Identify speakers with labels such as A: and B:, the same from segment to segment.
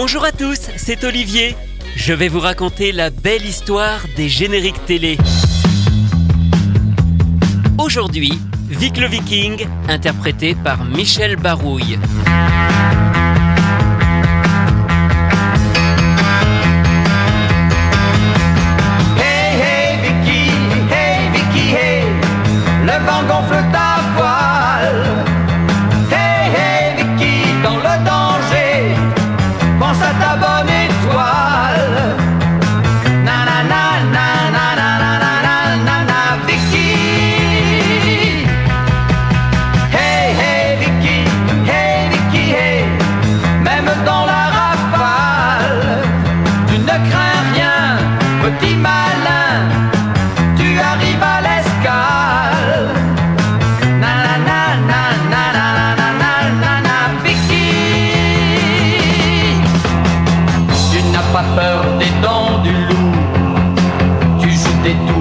A: Bonjour à tous, c'est Olivier. Je vais vous raconter la belle histoire des génériques télé. Aujourd'hui, Vic le Viking, interprété par Michel Barouille.
B: Des dents du loup, tu joues des tours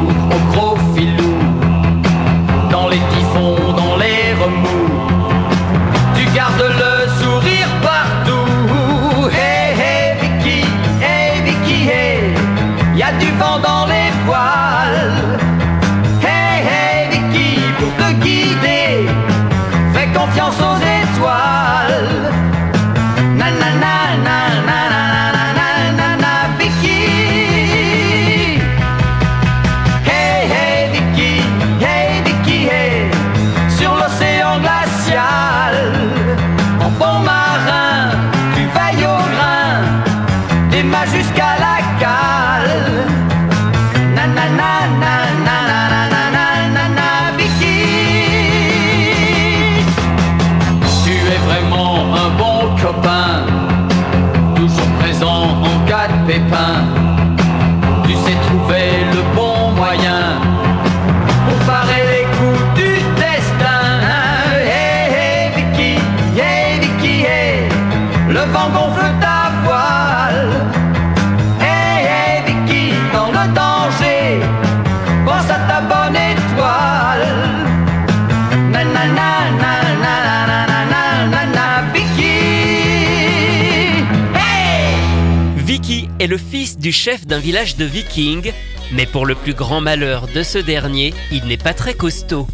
A: Est le fils du chef d'un village de vikings, mais pour le plus grand malheur de ce dernier, il n'est pas très costaud.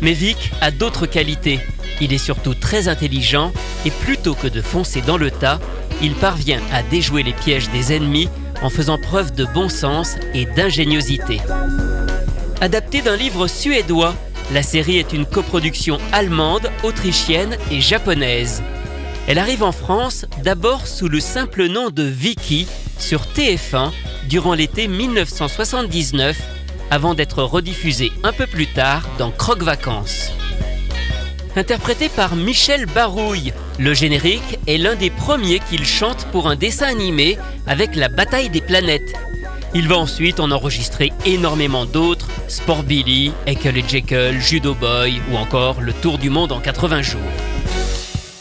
A: Mais Vic a d'autres qualités. Il est surtout très intelligent et plutôt que de foncer dans le tas, il parvient à déjouer les pièges des ennemis en faisant preuve de bon sens et d'ingéniosité. Adaptée d'un livre suédois, la série est une coproduction allemande, autrichienne et japonaise. Elle arrive en France d'abord sous le simple nom de Vicky sur TF1 durant l'été 1979 avant d'être rediffusée un peu plus tard dans Croque Vacances. Interprété par Michel Barouille, le générique est l'un des premiers qu'il chante pour un dessin animé avec la bataille des planètes. Il va ensuite en enregistrer énormément d'autres, Sport Billy, Ekel et Jekyll, Judo Boy ou encore Le Tour du Monde en 80 jours.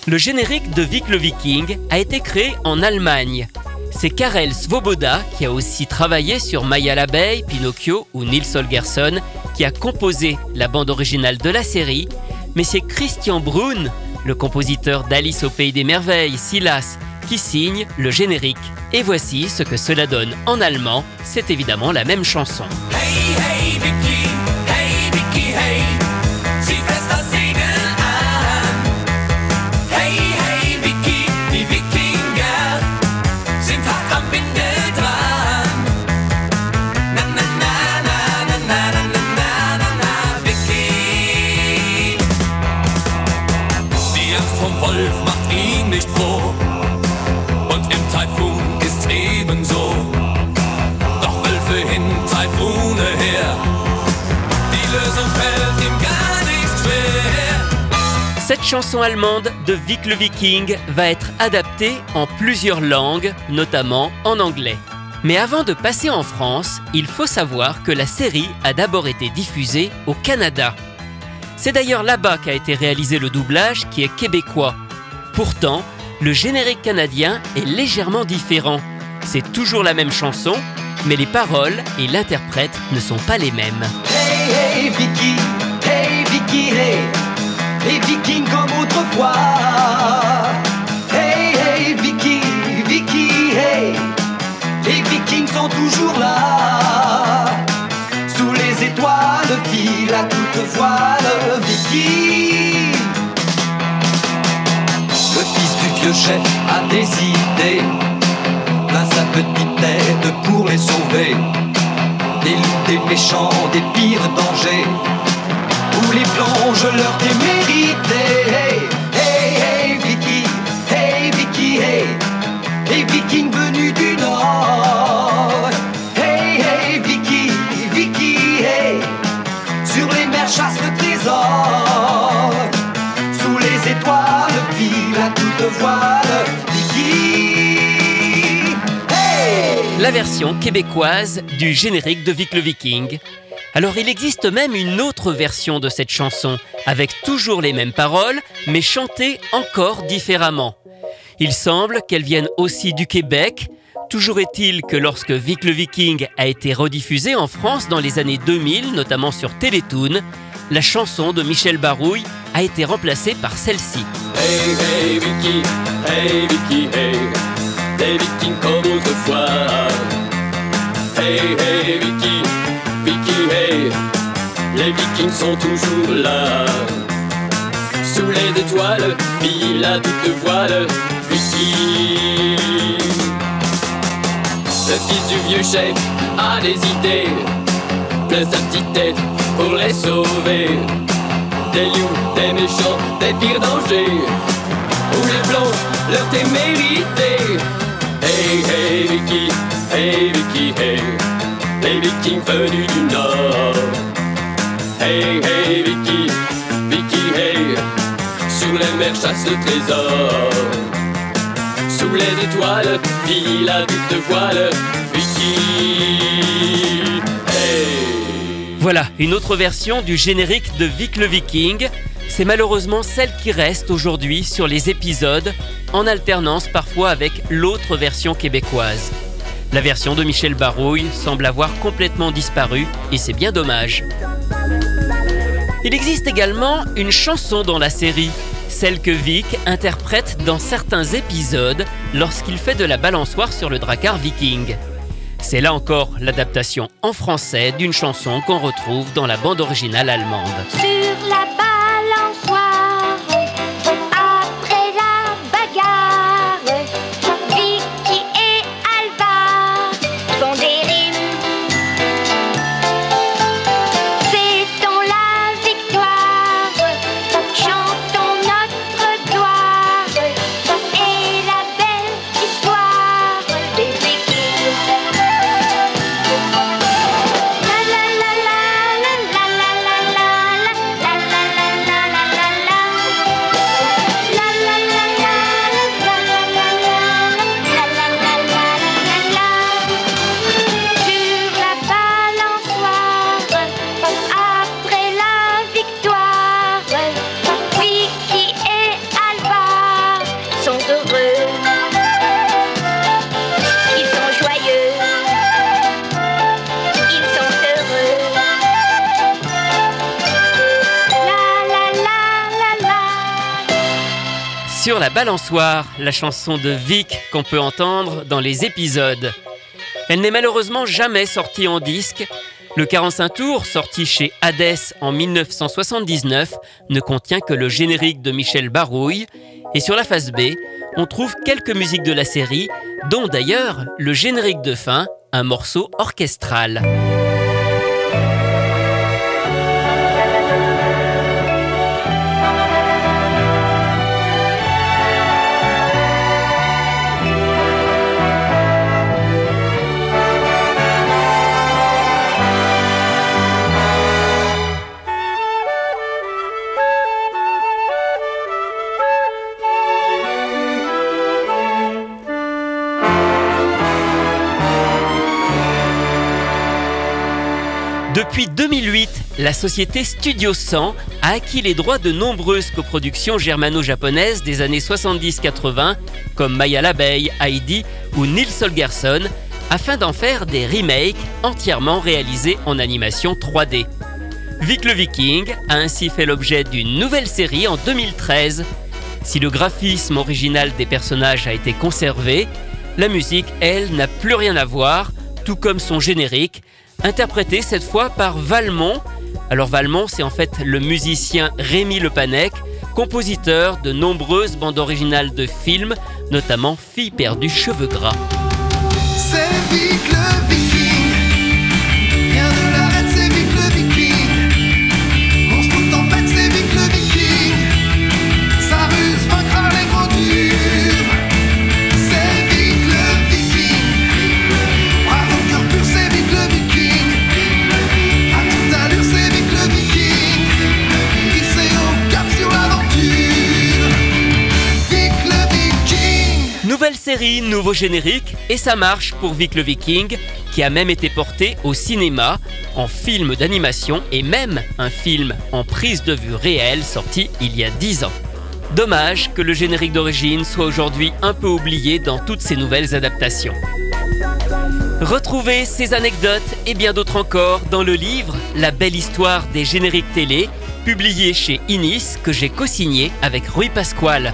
A: Le générique de Vic le Viking a été créé en Allemagne. C'est Karel Svoboda qui a aussi travaillé sur Maya l'abeille, Pinocchio ou Nils Holgersson qui a composé la bande originale de la série, mais c'est Christian Brun, le compositeur d'Alice au pays des merveilles, Silas, qui signe le générique. Et voici ce que cela donne en allemand, c'est évidemment la même chanson. Chanson allemande de Vic le Viking va être adaptée en plusieurs langues, notamment en anglais. Mais avant de passer en France, il faut savoir que la série a d'abord été diffusée au Canada. C'est d'ailleurs là-bas qu'a été réalisé le doublage qui est québécois. Pourtant, le générique canadien est légèrement différent. C'est toujours la même chanson, mais les paroles et l'interprète ne sont pas les mêmes.
B: Hey, hey, Vicky, hey, Vicky, hey, les vikings comme autrefois. Hey, hey, Vicky, Vicky,
C: hey, les vikings sont toujours là. Sous les étoiles, file à toute voile, Vicky. Le fils du
D: vieux chef a des idées, plein sa petite tête pour les sauver. Des loups, des méchants, des pires dangers, où les plonge leur témé
A: La version québécoise du générique de Vic le Viking. Alors il existe même une autre version de cette chanson, avec toujours les mêmes paroles, mais chantée encore différemment. Il semble qu'elle vienne aussi du Québec. Toujours est-il que lorsque Vic le Viking a été rediffusé en France dans les années 2000, notamment sur Télétoon, la chanson de Michel Barouille a été remplacée par celle-ci.
D: Hey, hey, Vicky, hey, Vicky, hey. Des vikings comme autrefois. Hey, hey, Vicky, Vicky, hey. Les vikings sont toujours là. Sous les étoiles, file à toute voile. Vicky. Le fils du vieux chef a des idées. Sa petite tête pour les sauver. Des loups, des méchants, des pires dangers. Où les blancs, leur témérité. Hey, hey, Vicky, hey, Vicky, hey. Les vikings venus du Nord. Hey, hey, Vicky, Vicky, hey. Sur les mers chasse le trésor. Sous les étoiles, file à toute voile. Vicky.
A: Voilà, une autre version du générique de Vic le Viking. C'est malheureusement celle qui reste aujourd'hui sur les épisodes, en alternance parfois avec l'autre version québécoise. La version de Michel Barouille semble avoir complètement disparu et c'est bien dommage. Il existe également une chanson dans la série, celle que Vic interprète dans certains épisodes lorsqu'il fait de la balançoire sur le drakkar viking. C'est là encore l'adaptation en français d'une chanson qu'on retrouve dans la bande originale allemande.
E: Sur la balançoire, la
A: chanson de Vic qu'on peut entendre dans les épisodes. Elle n'est malheureusement jamais sortie en disque. Le 45 tours, sorti chez Hades en 1979, ne contient que le générique de Michel Barouille. Et sur la face B, on trouve quelques musiques de la série, dont d'ailleurs le générique de fin, un morceau orchestral. Depuis 2008, la société Studio 100 a acquis les droits de nombreuses coproductions germano-japonaises des années 70-80, comme Maya l'abeille, Heidi ou Nils Holgersson, afin d'en faire des remakes entièrement réalisés en animation 3D. Vic le Viking a ainsi fait l'objet d'une nouvelle série en 2013. Si le graphisme original des personnages a été conservé, la musique, elle, n'a plus rien à voir, tout comme son générique, interprété cette fois par Valmont. Alors Valmont, c'est en fait le musicien Rémi Le Panec, compositeur de nombreuses bandes originales de films, notamment Fille perdue cheveux gras. Nouveau générique, et ça marche pour Vic le Viking, qui a même été porté au cinéma, en film d'animation et même un film en prise de vue réelle sorti il y a 10 ans. Dommage que le générique d'origine soit aujourd'hui un peu oublié dans toutes ces nouvelles adaptations. Retrouvez ces anecdotes et bien d'autres encore dans le livre La belle histoire des génériques télé, publié chez Inis que j'ai co-signé avec Rui Pasquale.